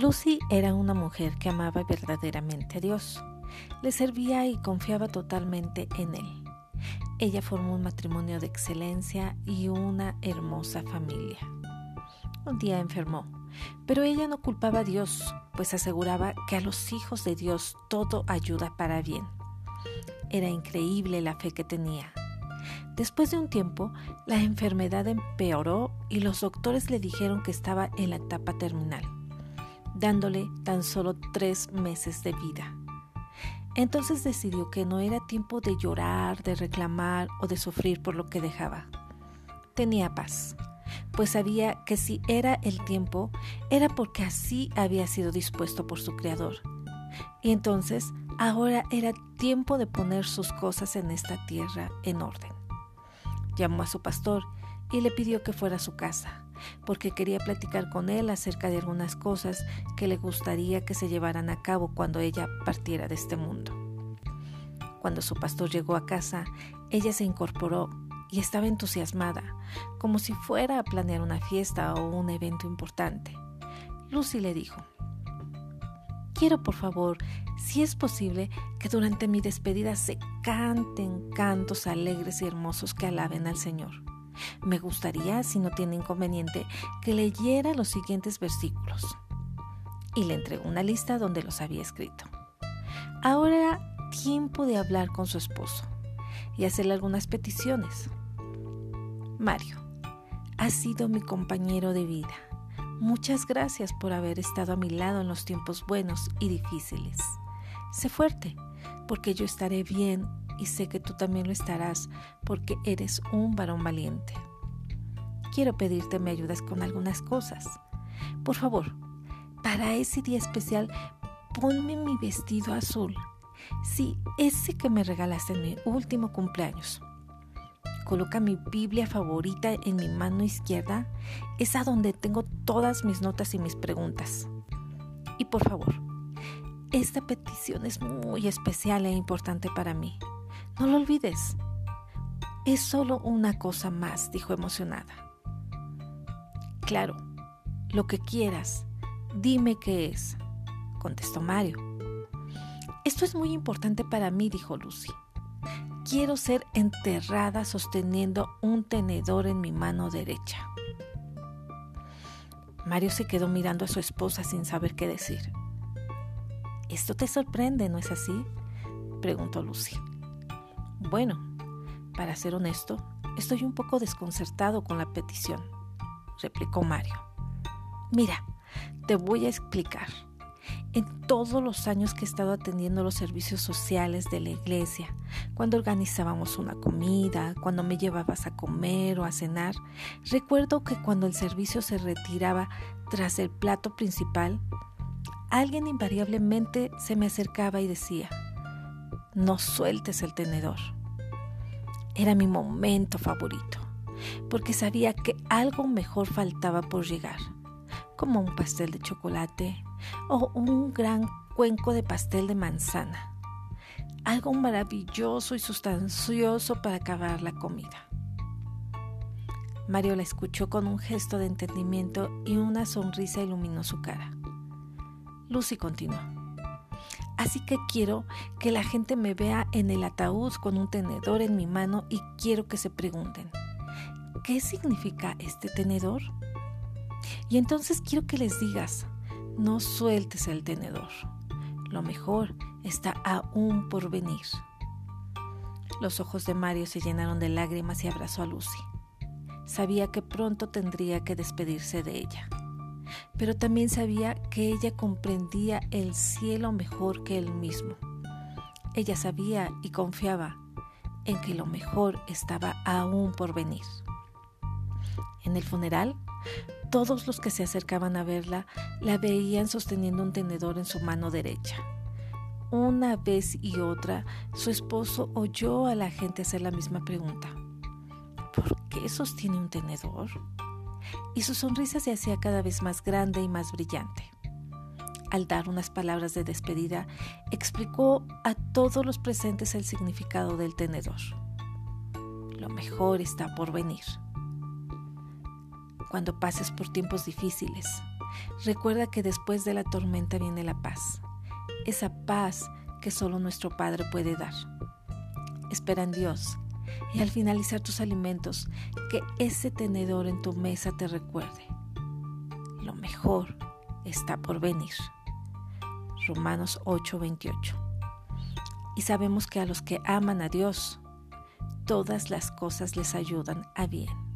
Lucy era una mujer que amaba verdaderamente a Dios. Le servía y confiaba totalmente en Él. Ella formó un matrimonio de excelencia y una hermosa familia. Un día enfermó, pero ella no culpaba a Dios, pues aseguraba que a los hijos de Dios todo ayuda para bien. Era increíble la fe que tenía. Después de un tiempo, la enfermedad empeoró y los doctores le dijeron que estaba en la etapa terminal, dándole tan solo tres meses de vida. Entonces decidió que no era tiempo de llorar, de reclamar o de sufrir por lo que dejaba. Tenía paz, pues sabía que si era el tiempo, era porque así había sido dispuesto por su Creador. Y entonces ahora era tiempo de poner sus cosas en esta tierra en orden. Llamó a su pastor y le pidió que fuera a su casa, porque quería platicar con él acerca de algunas cosas que le gustaría que se llevaran a cabo cuando ella partiera de este mundo. Cuando su pastor llegó a casa, ella se incorporó y estaba entusiasmada, como si fuera a planear una fiesta o un evento importante. Lucy le dijo, Quiero por favor, si es posible, que durante mi despedida se canten cantos alegres y hermosos que alaben al Señor. Me gustaría, si no tiene inconveniente, que leyera los siguientes versículos. Y le entregó una lista donde los había escrito. Ahora era tiempo de hablar con su esposo y hacerle algunas peticiones. Mario, has sido mi compañero de vida Muchas gracias por haber estado a mi lado en los tiempos buenos y difíciles. Sé fuerte, porque yo estaré bien y sé que tú también lo estarás, porque eres un varón valiente. Quiero pedirte me ayudas con algunas cosas. Por favor, para ese día especial, ponme mi vestido azul. Sí, ese que me regalaste en mi último cumpleaños coloca mi Biblia favorita en mi mano izquierda, es a donde tengo todas mis notas y mis preguntas. Y por favor, esta petición es muy especial e importante para mí. No lo olvides. Es solo una cosa más, dijo emocionada. Claro, lo que quieras, dime qué es, contestó Mario. Esto es muy importante para mí, dijo Lucy. Quiero ser enterrada sosteniendo un tenedor en mi mano derecha. Mario se quedó mirando a su esposa sin saber qué decir. ¿Esto te sorprende, no es así? preguntó Lucy. Bueno, para ser honesto, estoy un poco desconcertado con la petición, replicó Mario. Mira, te voy a explicar en todos los años que he estado atendiendo los servicios sociales de la iglesia, cuando organizábamos una comida, cuando me llevabas a comer o a cenar, recuerdo que cuando el servicio se retiraba tras el plato principal, alguien invariablemente se me acercaba y decía, no sueltes el tenedor. Era mi momento favorito, porque sabía que algo mejor faltaba por llegar, como un pastel de chocolate, o un gran cuenco de pastel de manzana. Algo maravilloso y sustancioso para acabar la comida. Mario la escuchó con un gesto de entendimiento y una sonrisa iluminó su cara. Lucy continuó. Así que quiero que la gente me vea en el ataúd con un tenedor en mi mano y quiero que se pregunten, ¿qué significa este tenedor? Y entonces quiero que les digas, no sueltes el tenedor. Lo mejor está aún por venir. Los ojos de Mario se llenaron de lágrimas y abrazó a Lucy. Sabía que pronto tendría que despedirse de ella, pero también sabía que ella comprendía el cielo mejor que él mismo. Ella sabía y confiaba en que lo mejor estaba aún por venir. En el funeral, todos los que se acercaban a verla la veían sosteniendo un tenedor en su mano derecha. Una vez y otra, su esposo oyó a la gente hacer la misma pregunta. ¿Por qué sostiene un tenedor? Y su sonrisa se hacía cada vez más grande y más brillante. Al dar unas palabras de despedida, explicó a todos los presentes el significado del tenedor. Lo mejor está por venir cuando pases por tiempos difíciles. Recuerda que después de la tormenta viene la paz, esa paz que solo nuestro Padre puede dar. Espera en Dios y al finalizar tus alimentos, que ese tenedor en tu mesa te recuerde. Lo mejor está por venir. Romanos 8:28. Y sabemos que a los que aman a Dios, todas las cosas les ayudan a bien.